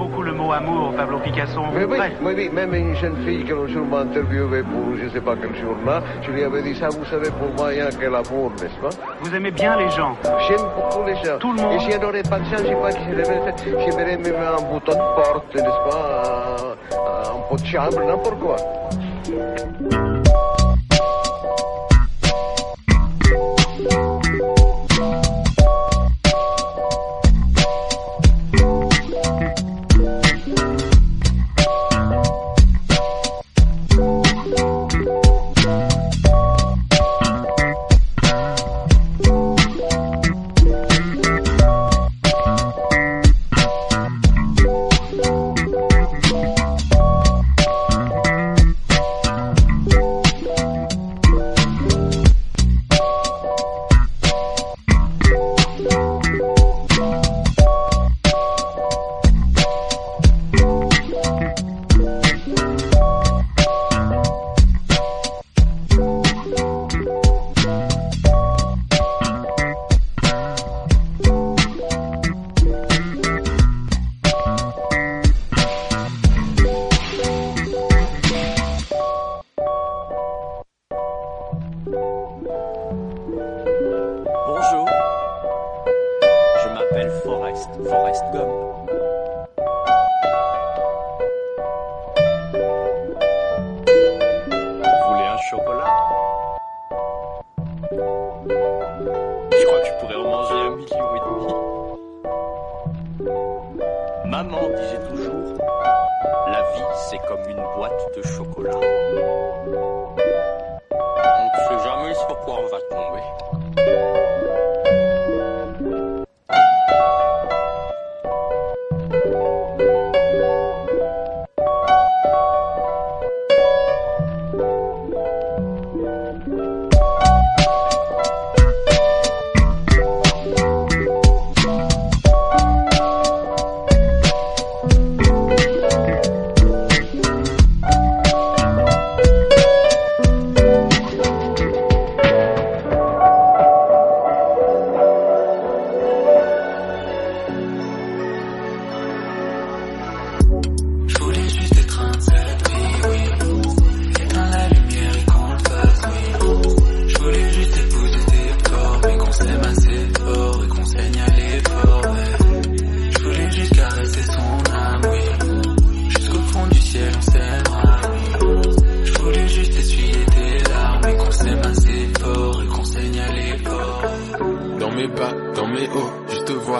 beaucoup le mot amour, Pablo Picasso. Mais oui, oui, oui, même une jeune fille que l'on jour m'a interviewé pour je sais pas quel journal, je lui avais dit ça, vous savez, pour moi, il n'y a que l'amour, n'est-ce pas? Vous aimez bien les gens. J'aime beaucoup les gens. Tout le monde. Et si on n'aurait pas de chance, je sais pas que j'aimerais même un bouton de porte, n'est-ce pas? Un pot de chambre, n'importe quoi.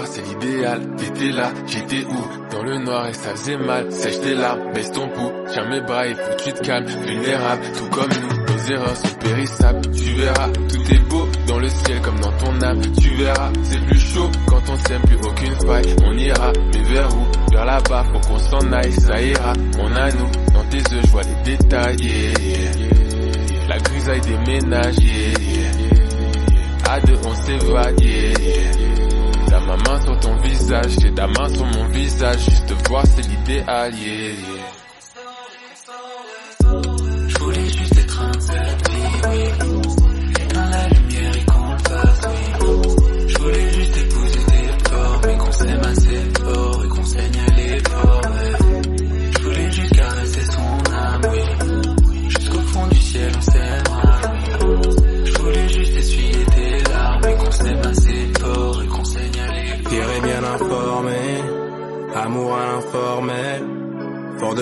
C'est l'idéal. T'étais là, j'étais où? Dans le noir et ça faisait mal. Sèche tes larmes, baisse ton pouls. Tiens mes bras, il faut que tu te calmes. Vulnérable, tout comme nous, nos erreurs sont périssables. Tu verras, tout est beau dans le ciel comme dans ton âme. Tu verras, c'est plus chaud quand on s'aime, plus aucune faille. On ira, mais vers où? Vers là-bas, faut qu'on s'en aille, ça ira. On a nous, dans tes yeux, je vois les détails. La grisaille des ménages, yeah. À deux on s'évade. T'as ma main sur ton visage, j'ai ta main sur mon visage. Juste te voir c'est l'idéal, yeah.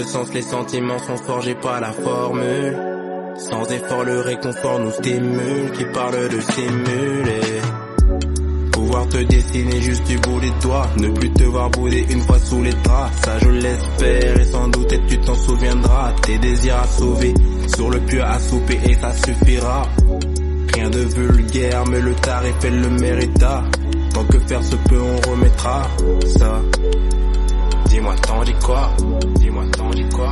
Sens, les sentiments sont forgés par la formule. Sans effort, le réconfort nous stimule, qui parle de simuler. Pouvoir te dessiner juste du bout des doigts, ne plus te voir bouder une fois sous les draps. Ça je l'espère et sans doute et tu t'en souviendras. Tes désirs assouvés, sur le pieu à souper et ça suffira. Rien de vulgaire, mais le tarif elle le mérita. Tant que faire se peut, on remettra ça. Dis-moi, t'en dis quoi Dis-moi, t'en dis quoi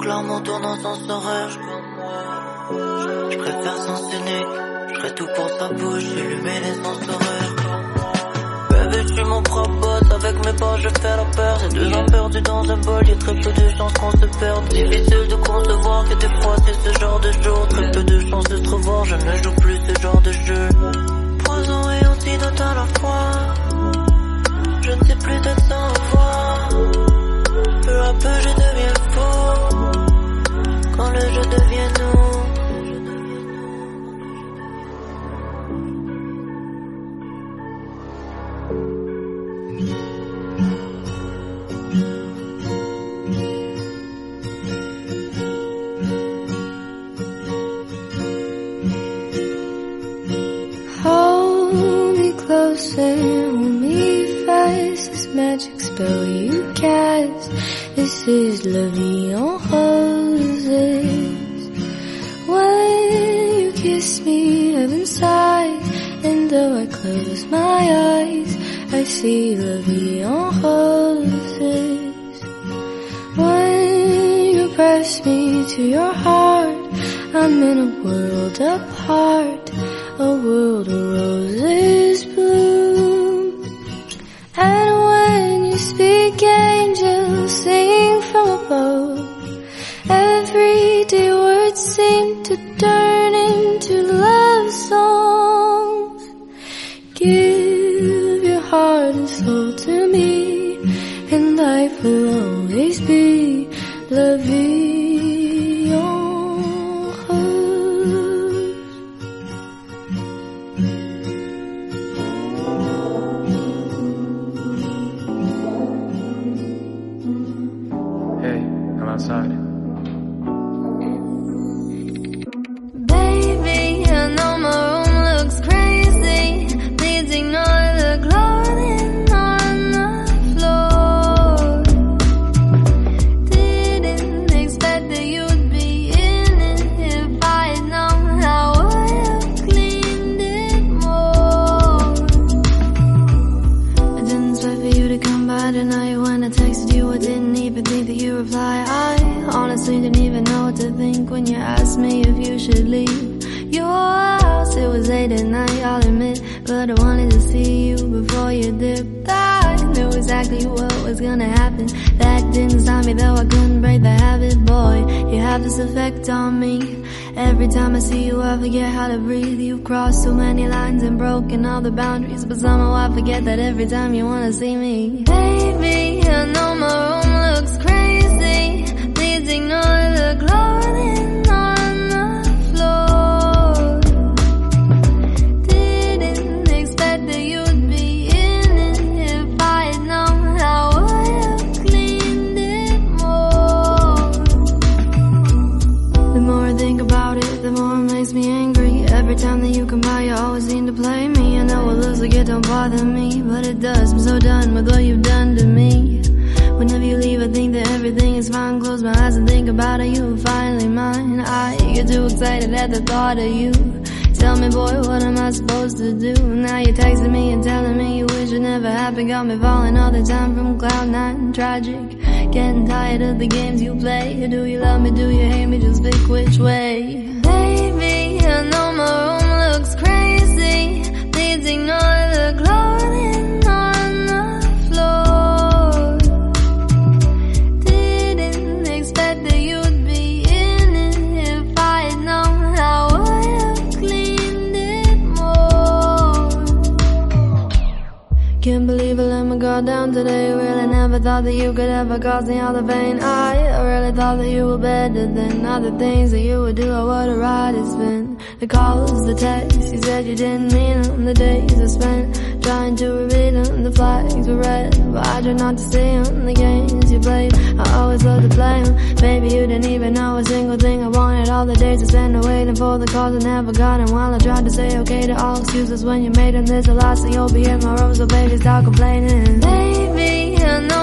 tournant sans. Je préfère sens unique, je ferai tout pour sa bouche, illumer les sens horaires. Bébé, tu mon propre boss, avec mes pas je fais la peur. C'est deux ans perdus dans un bol, y'a très peu de chances qu'on se perde. Difficile de concevoir que des fois c'est ce genre de jour. Très peu de chances de se revoir, je ne joue plus ce genre de jeu. Poison et antidote à la fois. Je ne sais plus d'être sans voix. Peu à peu je fou. Le jeu devient nous. Closer, hold me fast. This magic spell you cast. This is La see La Vie en Roses. When you press me to your heart, I'm in a world apart, but it does. I'm so done with what you've done to me. Whenever you leave, I think that everything is fine. Close my eyes and think about it, you were finally mine. I get too excited at the thought of you. Tell me, boy, what am I supposed to do? Now you're texting me and telling me you wish it never happened. Got me falling all the time from cloud nine. Tragic. Getting tired of the games you play. Do you love me? Do you hate me? Just pick which way. Baby, I know my room looks crazy. Please ignore the clothing Can't believe I let my guard down today. Really never thought that you could ever cause me all the pain. I really thought that you were better than other things that you would do. I would have rather spent the calls, the texts. You said you didn't mean them. The days I spent trying to read them. The flags were red, but I tried not to see them. The games you played, I always loved to play them. Baby, you didn't even know a single thing I wanted. All the days I spent waiting for the calls I never got. And while I tried to say okay to all excuses when you made them, there's a lot, so you'll be in my room. So baby, stop complaining. Baby, I know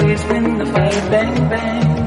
always win the fight. Bang bang,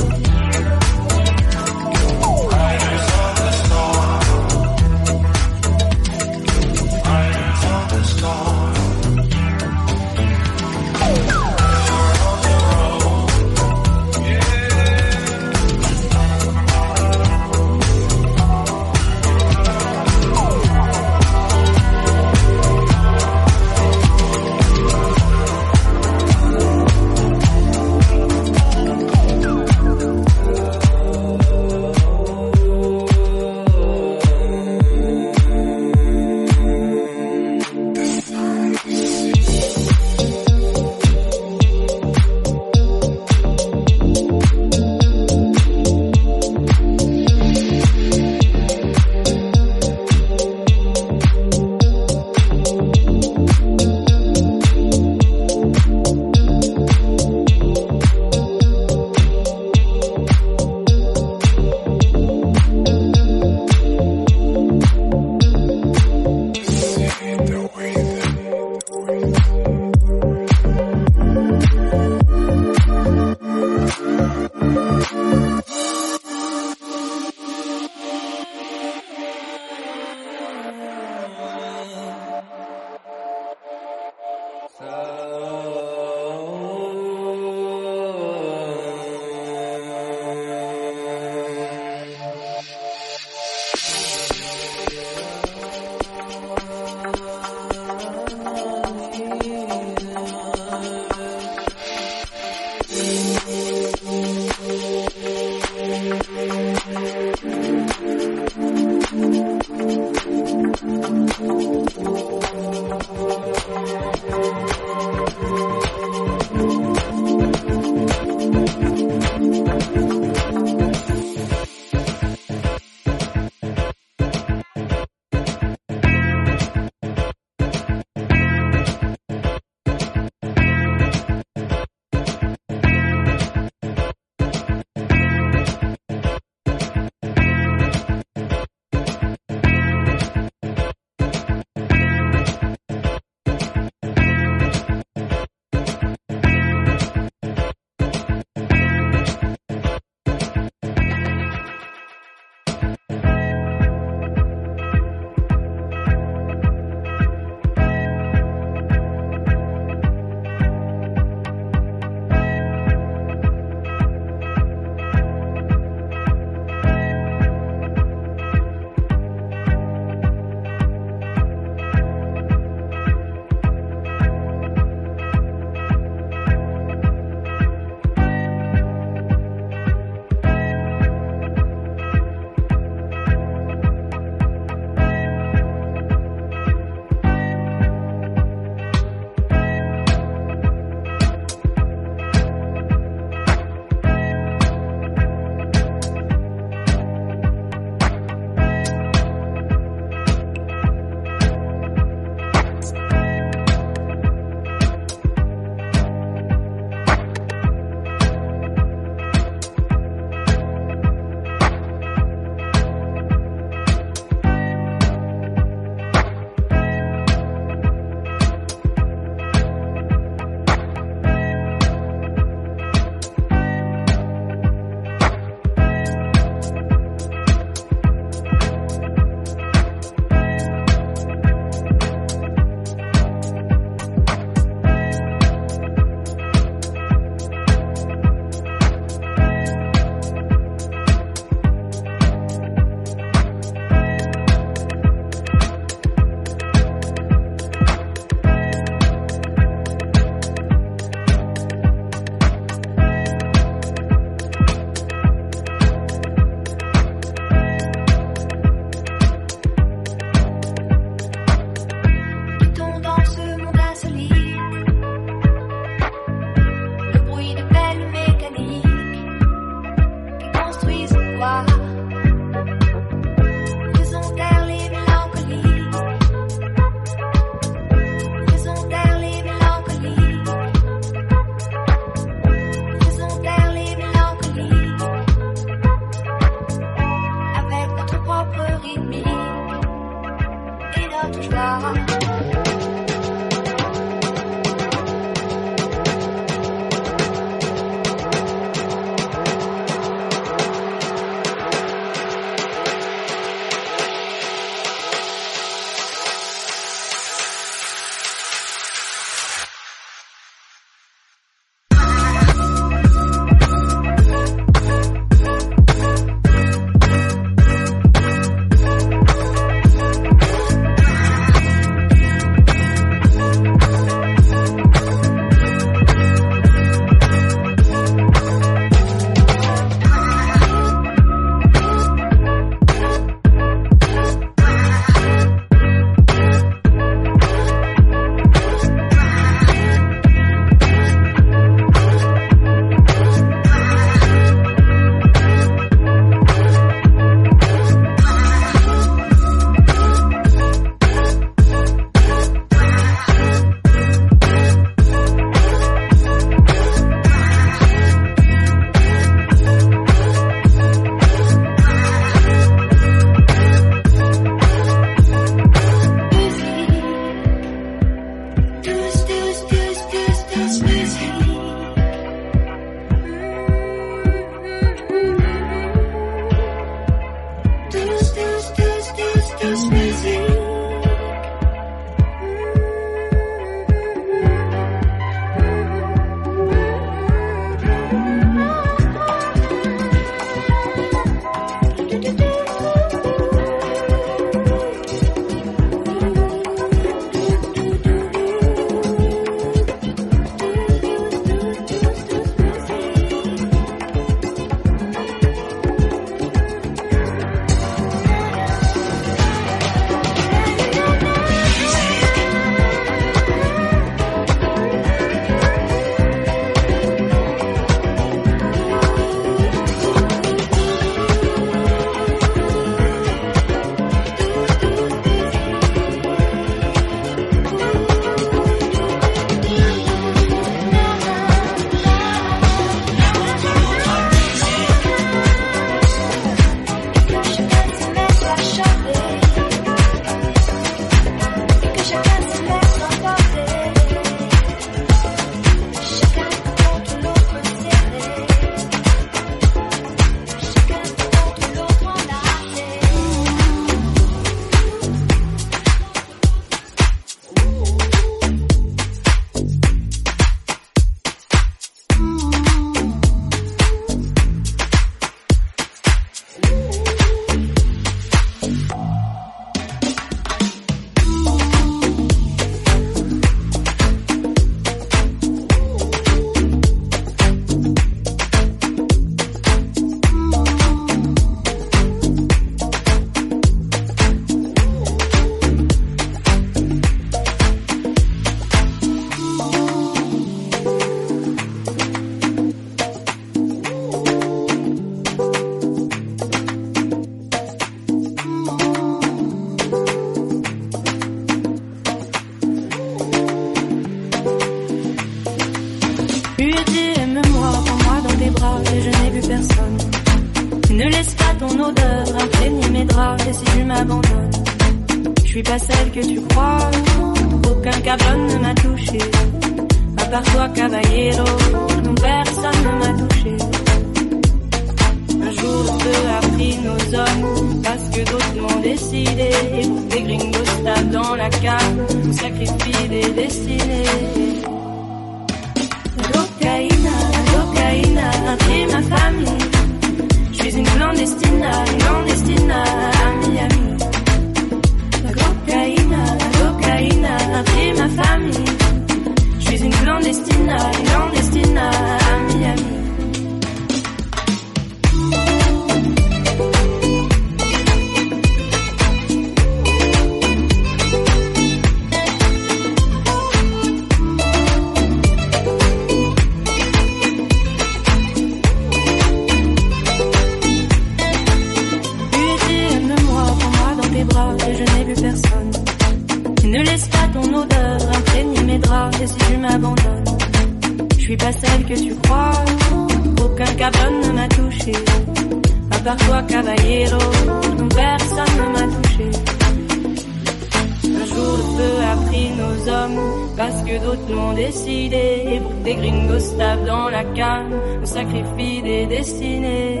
parce que d'autres l'ont décidé. Et pour que des gringos tapent dans la canne, on sacrifie des destinées.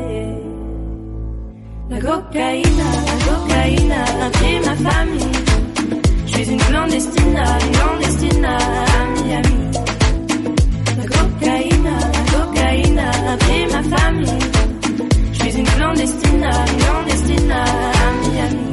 La cocaïne, la cocaïne, a ma famille. Je suis une clandestine, une clandestine, à Miami. La cocaïne, la cocaïne, a ma famille. Je suis une clandestine, une clandestine, à Miami.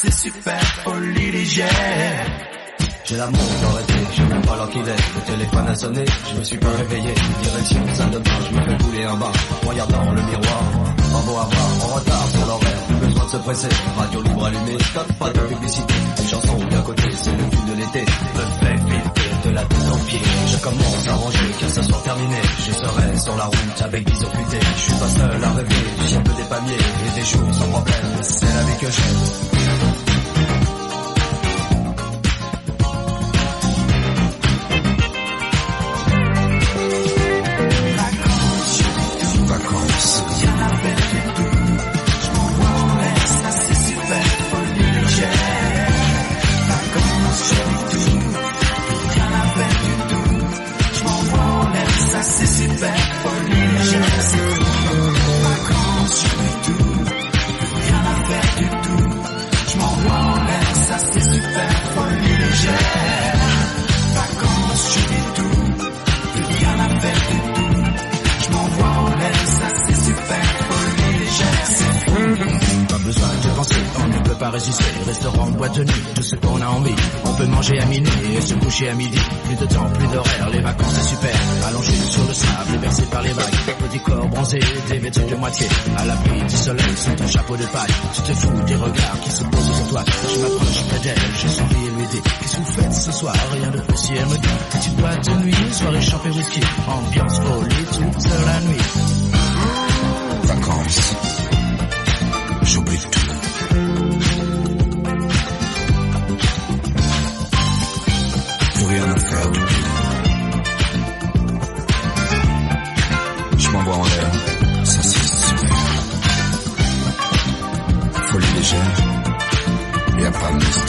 c'est super, folie légère. J'ai l'amour pas résister. Restaurant, boîte nuit, tout ce qu'on a envie. On peut manger à minuit et se coucher à midi. Plus de temps, plus d'horaire, les vacances c'est super. Allongé sur le sable, bercé par les vagues. Petit corps bronzé, des vêtements de moitié. À l'abri du soleil, sous ton chapeau de paille. Tu te fous des regards qui se posent sur toi. Je m'approche près d'elle, je souris et lui dis Qu'est-ce que vous faites ce soir? Rien de précis, elle me dit Petite boîte de nuit, soirée champée whisky. Ambiance folie toute la nuit. Vacances. J'oublie tout. on this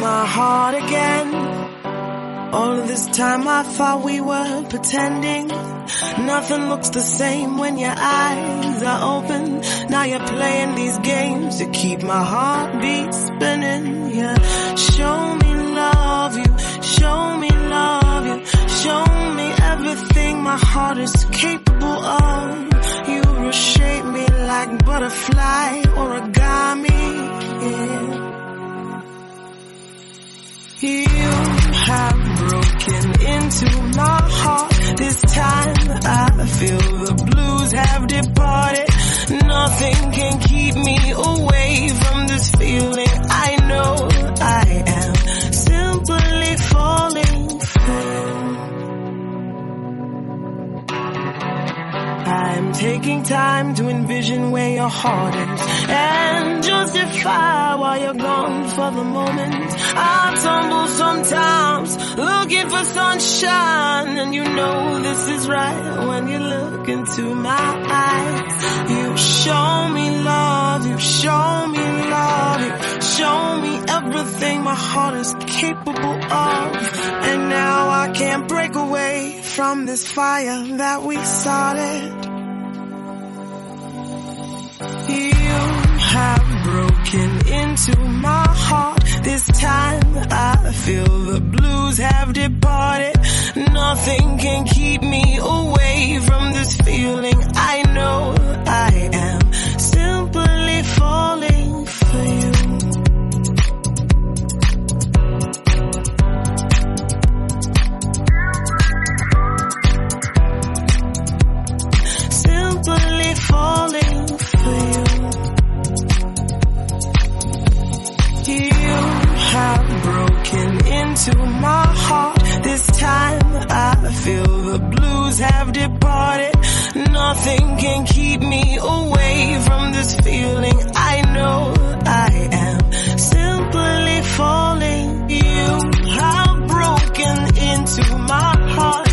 my heart again. All of this time I thought we were pretending. Nothing looks the same when your eyes are open. Now you're playing these games to keep my heartbeat spinning. Yeah, show me love you, show me love you, show me everything my heart is capable of. You reshape me like butterfly origami. Yeah. You have broken into my heart. This time I feel the blues have departed. Nothing can keep me away from this feeling. I know taking time to envision where your heart is and justify why you're gone for the moment. I tumble sometimes looking for sunshine and you know this is right when you look into my eyes. You show me love, you show me love, you show me everything my heart is capable of. And now I can't break away from this fire that we started. You have broken into my heart. This time I feel the blues have departed. Nothing can keep me away from this feeling. I know I am simply falling for you. Simply falling into my heart. This time I feel the blues have departed. Nothing can keep me away from this feeling. I know I am simply falling. You have broken into my heart.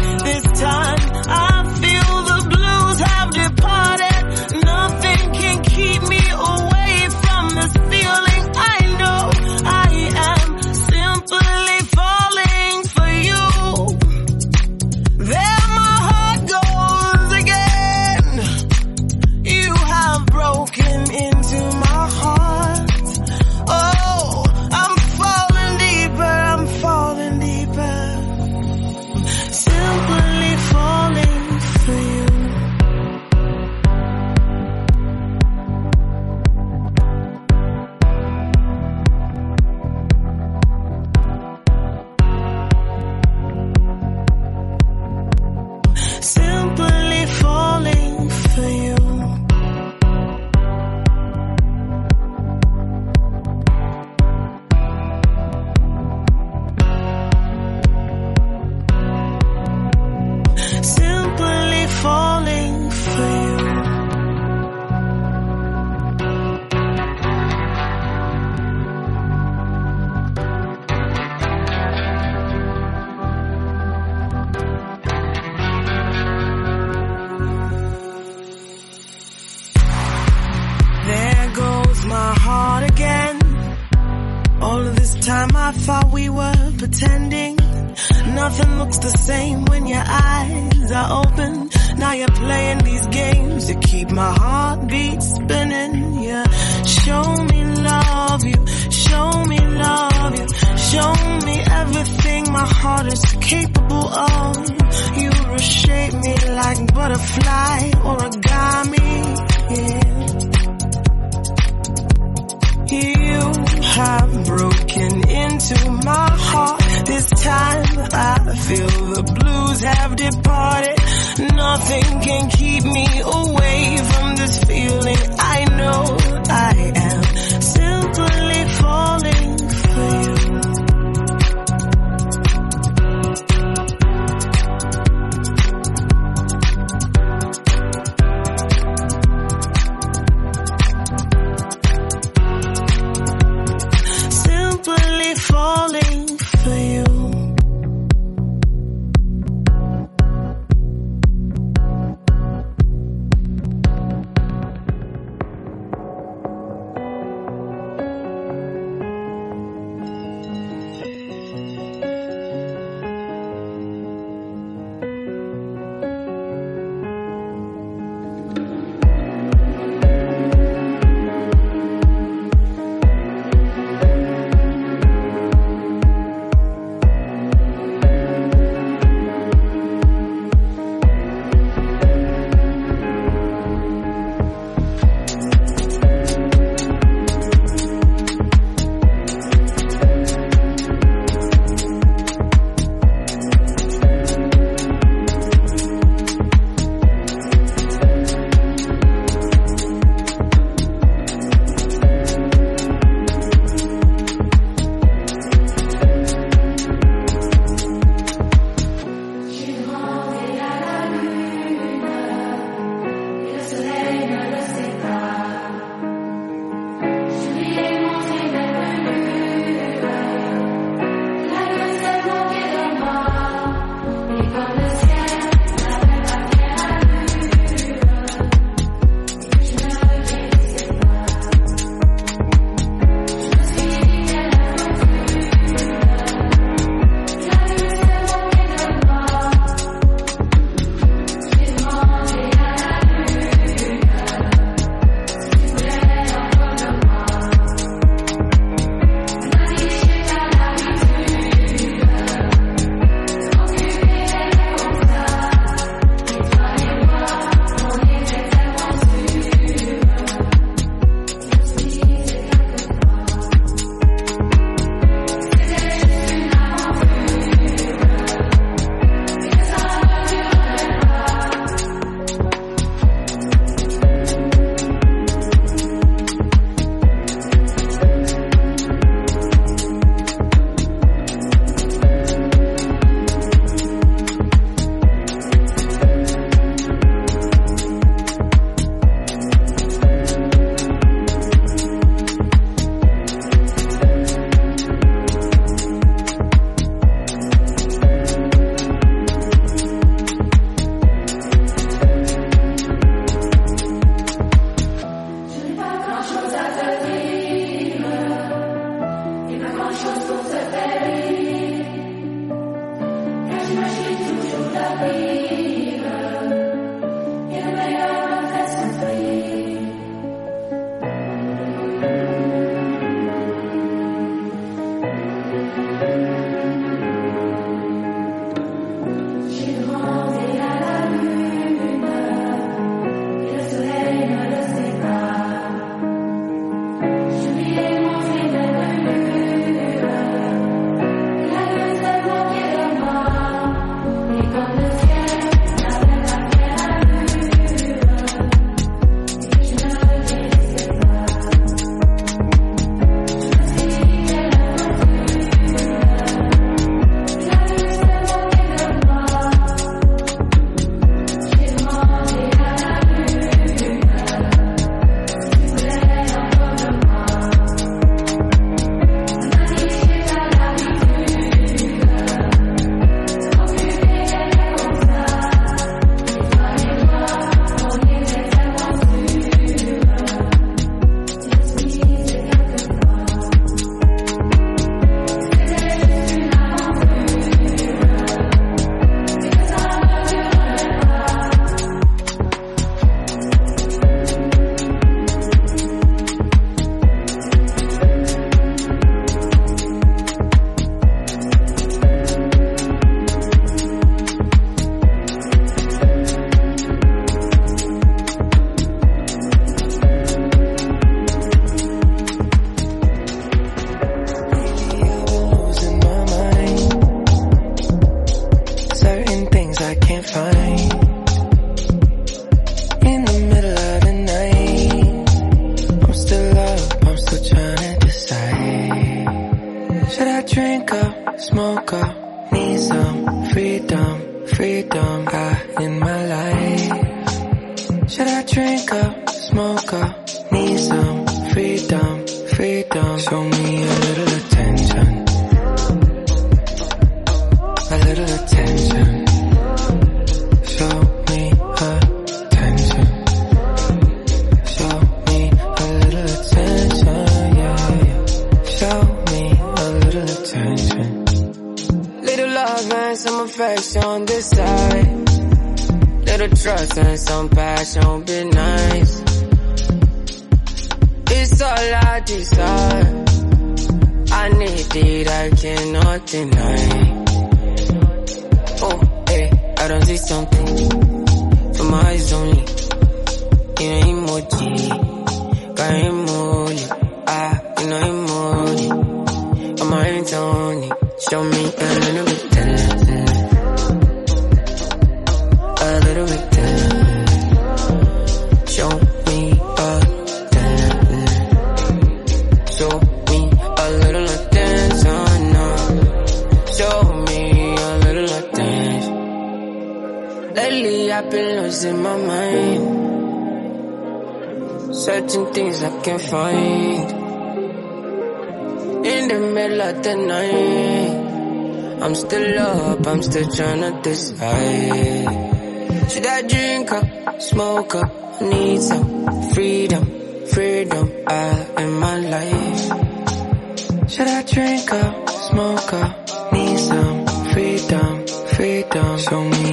Show me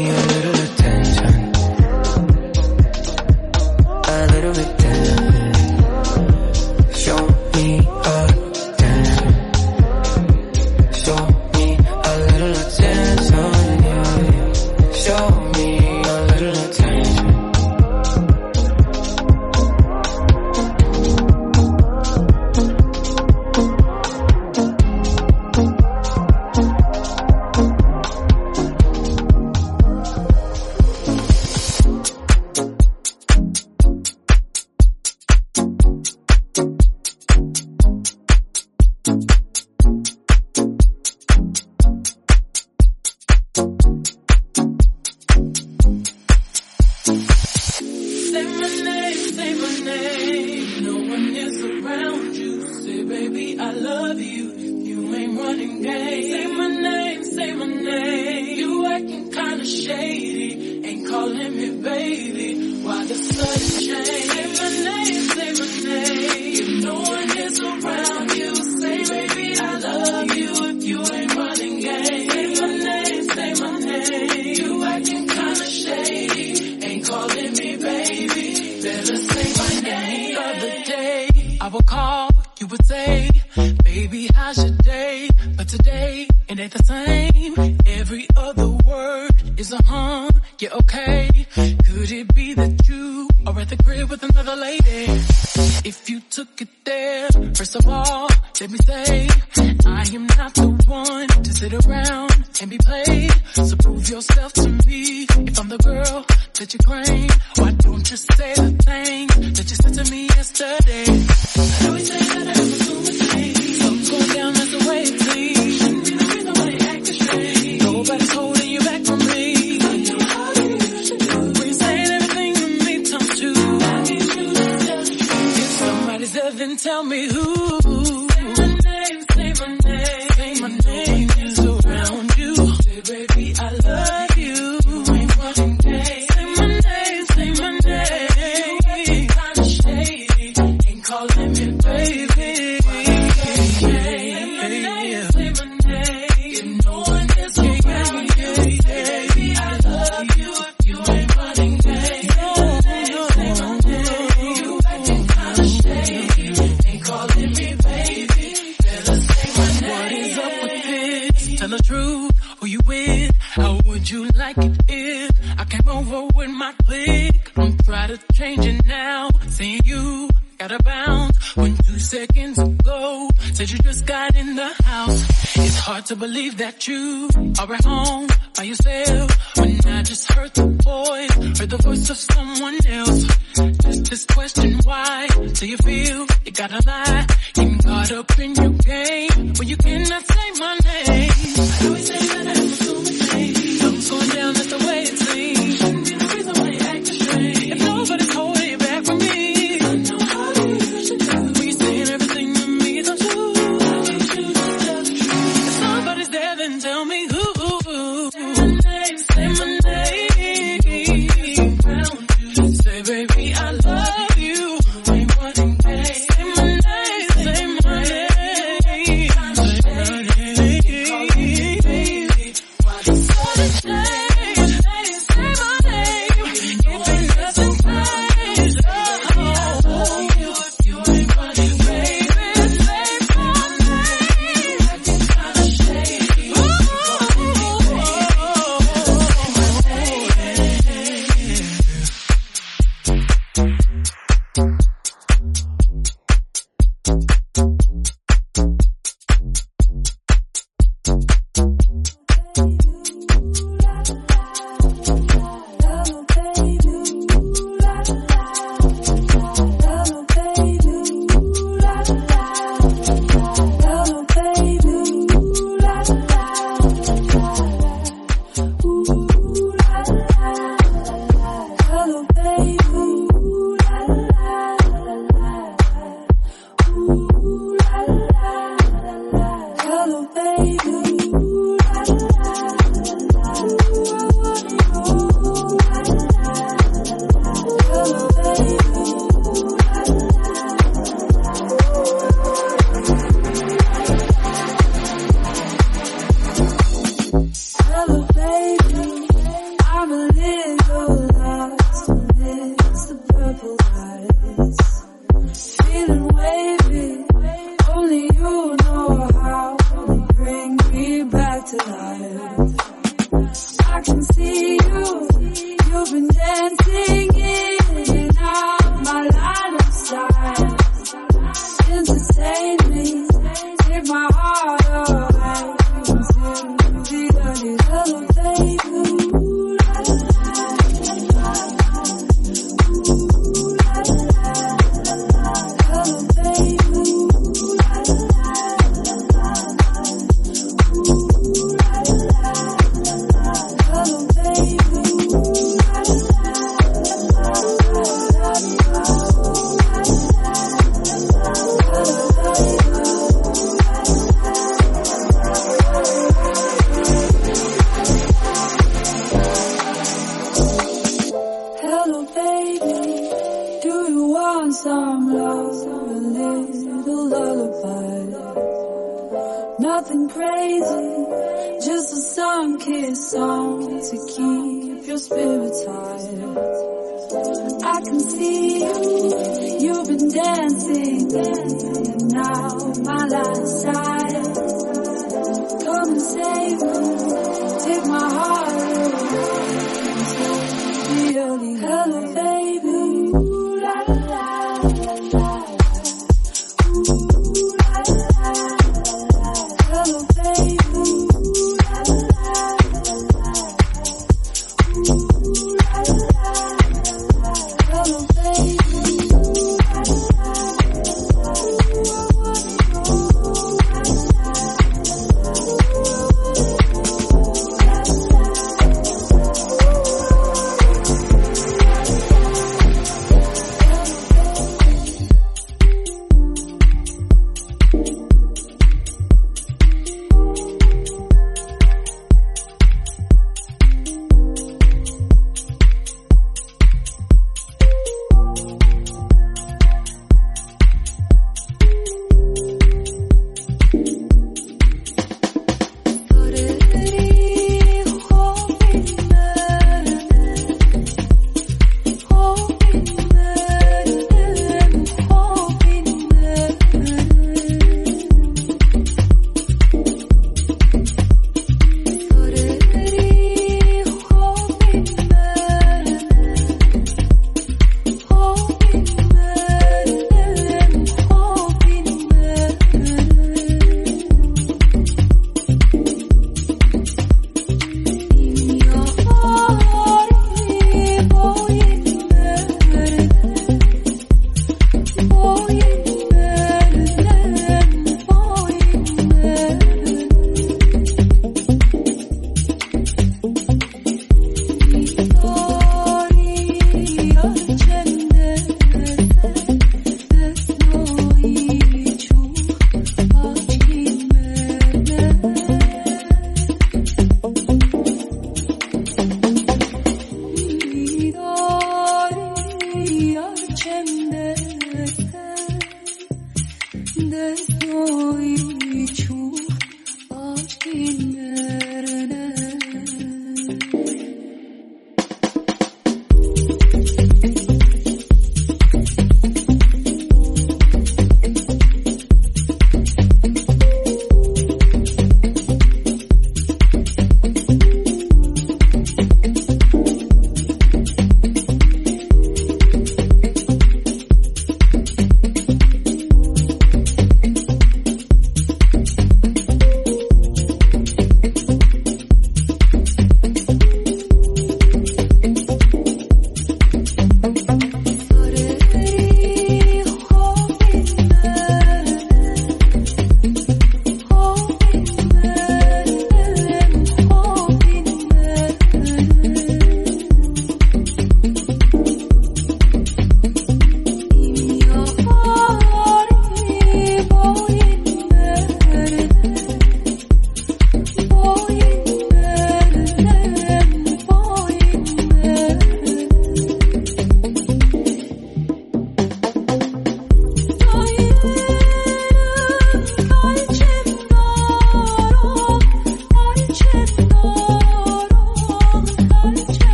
now. Seeing you gotta bounce when two seconds ago said you just got in the house. It's hard to believe that you are at home by yourself when I just heard the voice, heard the voice of someone else. Just this question, why? Do you feel you gotta lie? Getting caught up in your game when you cannot say my name. I always say that I'm a fool, things going down, that's the way it seems.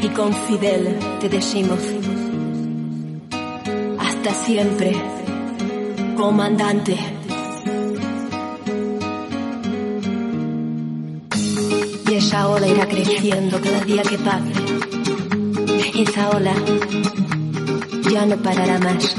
Y con Fidel te decimos. Hasta siempre, comandante. Y esa ola irá creciendo cada día que pase. Esa ola ya no parará más.